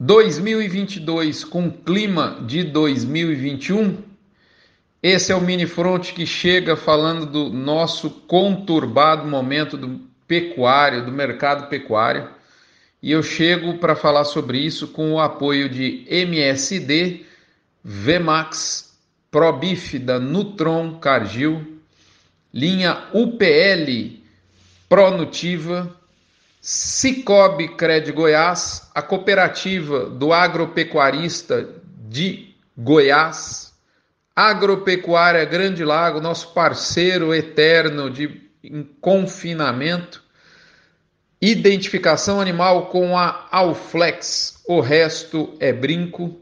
2022 com clima de 2021. Esse é o mini front que chega falando do nosso conturbado momento do pecuário, do mercado pecuário. E eu chego para falar sobre isso com o apoio de MSD, Vmax, Probif da Nutron Cargill, linha UPL Pronutiva, Cicobi Cred Goiás, a cooperativa do agropecuarista de Goiás, Agropecuária Grande Lago, nosso parceiro eterno de confinamento, identificação animal com a Alflex, o resto é brinco,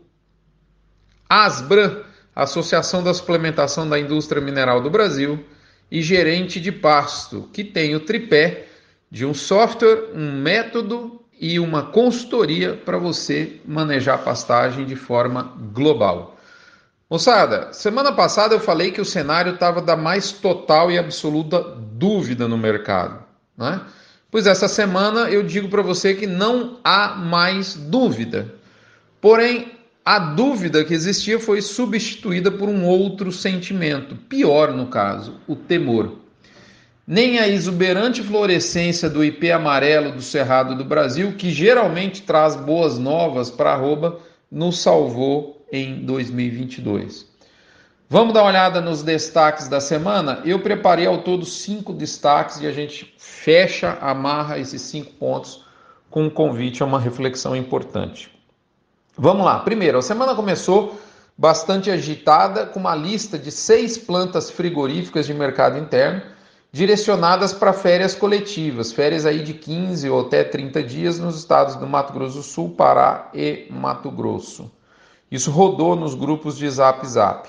Asbran, Associação da Suplementação da Indústria Mineral do Brasil, e gerente de pasto, que tem o tripé de um software, um método e uma consultoria para você manejar pastagem de forma global. Moçada, semana passada eu falei que o cenário estava da mais total e absoluta dúvida no mercado, né? Pois essa semana eu digo para você que não há mais dúvida. Porém, a dúvida que existia foi substituída por um outro sentimento, pior no caso, o temor nem a exuberante florescência do IP amarelo do Cerrado do Brasil, que geralmente traz boas novas para a arroba, nos salvou em 2022. Vamos dar uma olhada nos destaques da semana? Eu preparei ao todo cinco destaques e a gente fecha, amarra esses cinco pontos com um convite a uma reflexão importante. Vamos lá. Primeiro, a semana começou bastante agitada com uma lista de seis plantas frigoríficas de mercado interno direcionadas para férias coletivas, férias aí de 15 ou até 30 dias nos estados do Mato Grosso do Sul, Pará e Mato Grosso. Isso rodou nos grupos de Zap Zap.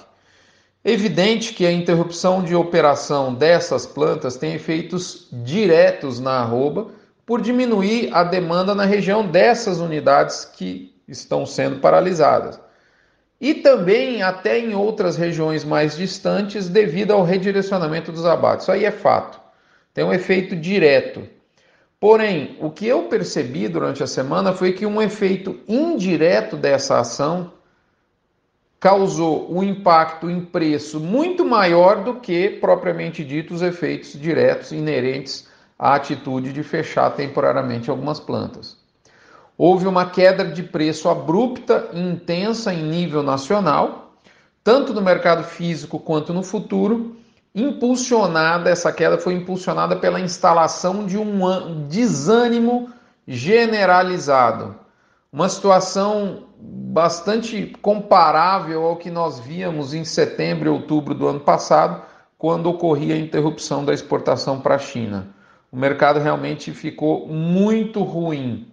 Evidente que a interrupção de operação dessas plantas tem efeitos diretos na arroba por diminuir a demanda na região dessas unidades que estão sendo paralisadas e também até em outras regiões mais distantes devido ao redirecionamento dos abates. Isso aí é fato. Tem um efeito direto. Porém, o que eu percebi durante a semana foi que um efeito indireto dessa ação causou um impacto em preço muito maior do que propriamente dito os efeitos diretos inerentes à atitude de fechar temporariamente algumas plantas. Houve uma queda de preço abrupta e intensa em nível nacional, tanto no mercado físico quanto no futuro. Impulsionada, essa queda foi impulsionada pela instalação de um desânimo generalizado. Uma situação bastante comparável ao que nós víamos em setembro e outubro do ano passado, quando ocorria a interrupção da exportação para a China. O mercado realmente ficou muito ruim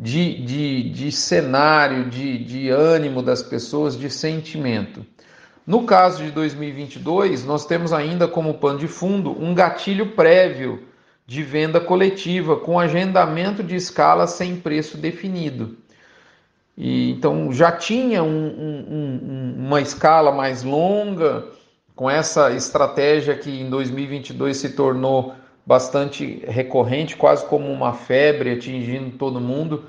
de, de, de cenário, de, de ânimo das pessoas, de sentimento. No caso de 2022, nós temos ainda como pano de fundo um gatilho prévio de venda coletiva, com agendamento de escala sem preço definido. E, então já tinha um, um, uma escala mais longa, com essa estratégia que em 2022 se tornou bastante recorrente, quase como uma febre atingindo todo mundo,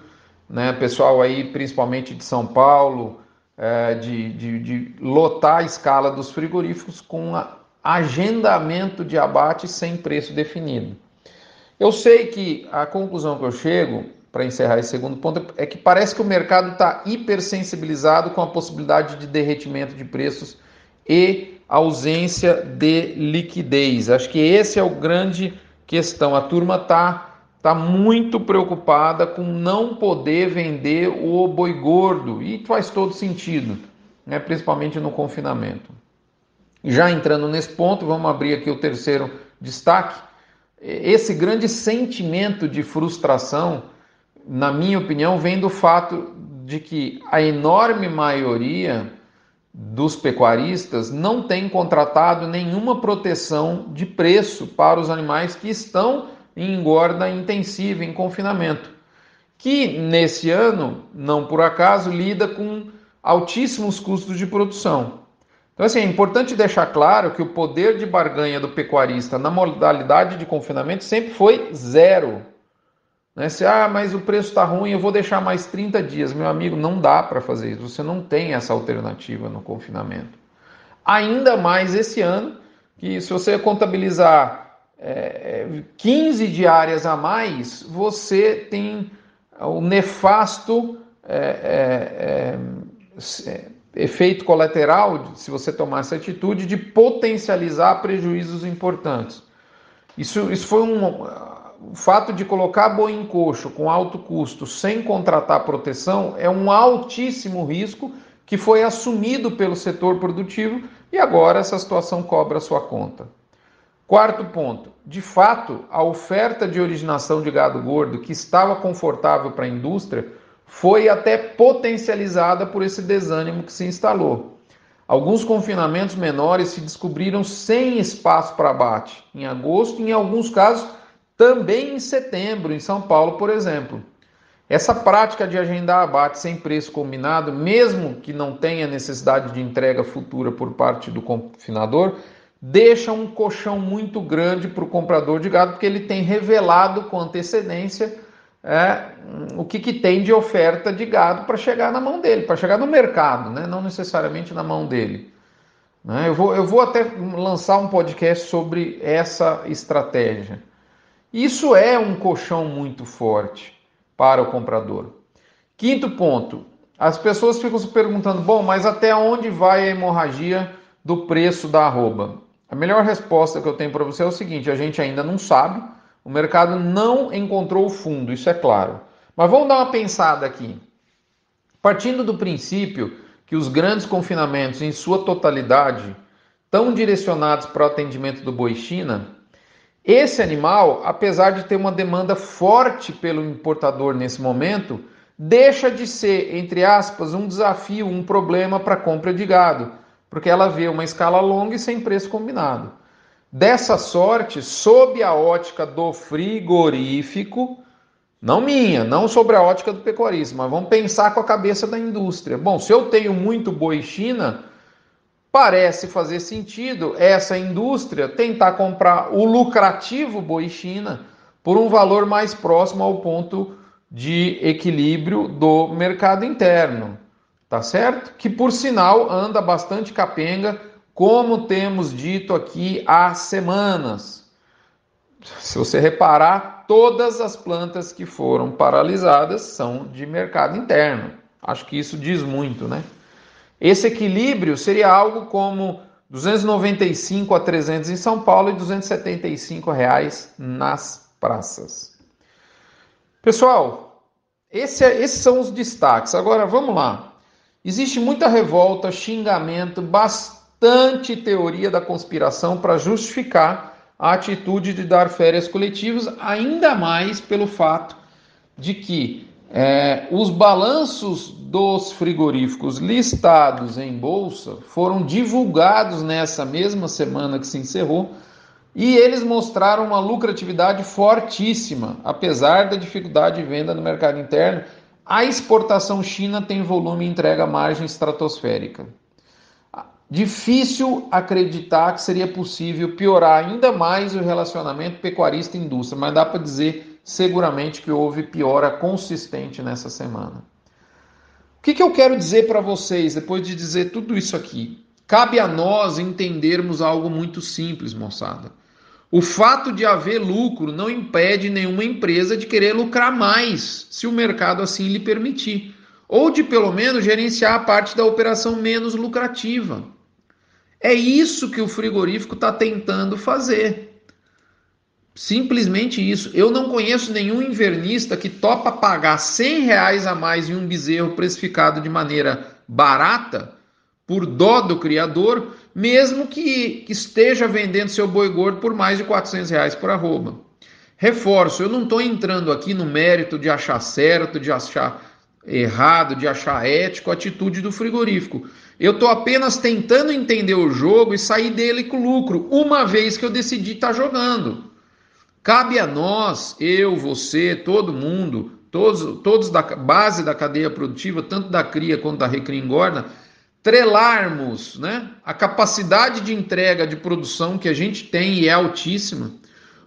né? Pessoal aí, principalmente de São Paulo, é, de, de, de, lotar a escala dos frigoríficos com agendamento de abate sem preço definido. Eu sei que a conclusão que eu chego, para encerrar esse segundo ponto, é que parece que o mercado está hipersensibilizado com a possibilidade de derretimento de preços e ausência de liquidez. Acho que esse é o grande questão. A turma está tá muito preocupada com não poder vender o boi gordo e faz todo sentido, né? principalmente no confinamento. Já entrando nesse ponto, vamos abrir aqui o terceiro destaque. Esse grande sentimento de frustração, na minha opinião, vem do fato de que a enorme maioria dos pecuaristas não tem contratado nenhuma proteção de preço para os animais que estão em engorda intensiva, em confinamento, que nesse ano, não por acaso, lida com altíssimos custos de produção. Então, assim, é importante deixar claro que o poder de barganha do pecuarista na modalidade de confinamento sempre foi zero. Né? Se, ah, mas o preço está ruim, eu vou deixar mais 30 dias. Meu amigo, não dá para fazer isso. Você não tem essa alternativa no confinamento. Ainda mais esse ano, que se você contabilizar é, 15 diárias a mais, você tem o nefasto é, é, é, efeito colateral, se você tomar essa atitude, de potencializar prejuízos importantes. Isso, isso foi um. O fato de colocar boi em coxo com alto custo sem contratar proteção é um altíssimo risco que foi assumido pelo setor produtivo e agora essa situação cobra sua conta. Quarto ponto: de fato, a oferta de originação de gado gordo que estava confortável para a indústria foi até potencializada por esse desânimo que se instalou. Alguns confinamentos menores se descobriram sem espaço para abate em agosto e, em alguns casos, também em setembro, em São Paulo, por exemplo. Essa prática de agendar abate sem preço combinado, mesmo que não tenha necessidade de entrega futura por parte do confinador, deixa um colchão muito grande para o comprador de gado, porque ele tem revelado com antecedência é, o que, que tem de oferta de gado para chegar na mão dele, para chegar no mercado, né? não necessariamente na mão dele. Né? Eu, vou, eu vou até lançar um podcast sobre essa estratégia. Isso é um colchão muito forte para o comprador. Quinto ponto: as pessoas ficam se perguntando, bom, mas até onde vai a hemorragia do preço da arroba? A melhor resposta que eu tenho para você é o seguinte: a gente ainda não sabe o mercado não encontrou o fundo, isso é claro. Mas vamos dar uma pensada aqui. Partindo do princípio que os grandes confinamentos, em sua totalidade, estão direcionados para o atendimento do boi China, esse animal, apesar de ter uma demanda forte pelo importador nesse momento, deixa de ser, entre aspas, um desafio, um problema para compra de gado, porque ela vê uma escala longa e sem preço combinado. Dessa sorte, sob a ótica do frigorífico, não minha, não sobre a ótica do pecuarista, mas vamos pensar com a cabeça da indústria. Bom, se eu tenho muito boi China, parece fazer sentido essa indústria tentar comprar o lucrativo boi China por um valor mais próximo ao ponto de equilíbrio do mercado interno, tá certo? Que por sinal anda bastante capenga como temos dito aqui há semanas. Se você reparar, todas as plantas que foram paralisadas são de mercado interno. Acho que isso diz muito, né? Esse equilíbrio seria algo como 295 a 300 em São Paulo e 275 reais nas praças. Pessoal, esse é, esses são os destaques. Agora vamos lá. Existe muita revolta, xingamento, bastante bastante teoria da conspiração para justificar a atitude de dar férias coletivas, ainda mais pelo fato de que é, os balanços dos frigoríficos listados em bolsa foram divulgados nessa mesma semana que se encerrou e eles mostraram uma lucratividade fortíssima, apesar da dificuldade de venda no mercado interno. A exportação China tem volume e entrega margem estratosférica. Difícil acreditar que seria possível piorar ainda mais o relacionamento pecuarista-indústria, mas dá para dizer seguramente que houve piora consistente nessa semana. O que, que eu quero dizer para vocês depois de dizer tudo isso aqui? Cabe a nós entendermos algo muito simples, moçada. O fato de haver lucro não impede nenhuma empresa de querer lucrar mais, se o mercado assim lhe permitir, ou de pelo menos gerenciar a parte da operação menos lucrativa. É isso que o frigorífico está tentando fazer. Simplesmente isso. Eu não conheço nenhum invernista que topa pagar 100 reais a mais em um bezerro precificado de maneira barata, por dó do criador, mesmo que, esteja vendendo seu boi gordo por mais de 400 reais por arroba. Reforço, eu não estou entrando aqui no mérito de achar certo, de achar errado, de achar ético a atitude do frigorífico. Eu estou apenas tentando entender o jogo e sair dele com lucro, uma vez que eu decidi estar tá jogando. Cabe a nós, eu, você, todo mundo, todos, todos da base da cadeia produtiva, tanto da cria quanto da recria trelarmos né, a capacidade de entrega de produção que a gente tem e é altíssima,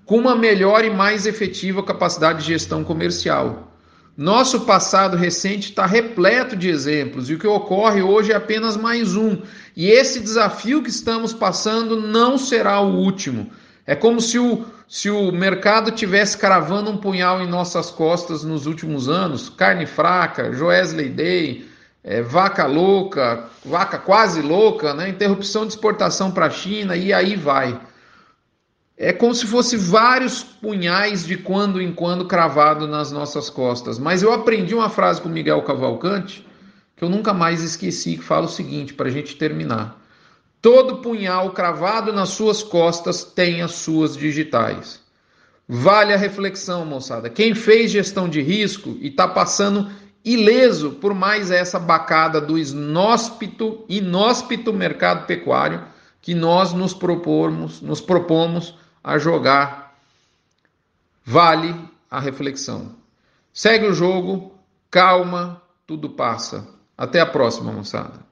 com uma melhor e mais efetiva capacidade de gestão comercial. Nosso passado recente está repleto de exemplos e o que ocorre hoje é apenas mais um. E esse desafio que estamos passando não será o último. É como se o, se o mercado tivesse cravando um punhal em nossas costas nos últimos anos carne fraca, Joesley Day, é, vaca louca, vaca quase louca, né? interrupção de exportação para a China e aí vai. É como se fosse vários punhais de quando em quando cravado nas nossas costas. Mas eu aprendi uma frase com Miguel Cavalcante que eu nunca mais esqueci, que fala o seguinte, para a gente terminar. Todo punhal cravado nas suas costas tem as suas digitais. Vale a reflexão, moçada. Quem fez gestão de risco e está passando ileso por mais essa bacada do inóspito, inóspito mercado pecuário que nós nos propomos, nos propomos a jogar. Vale a reflexão. Segue o jogo, calma, tudo passa. Até a próxima, moçada.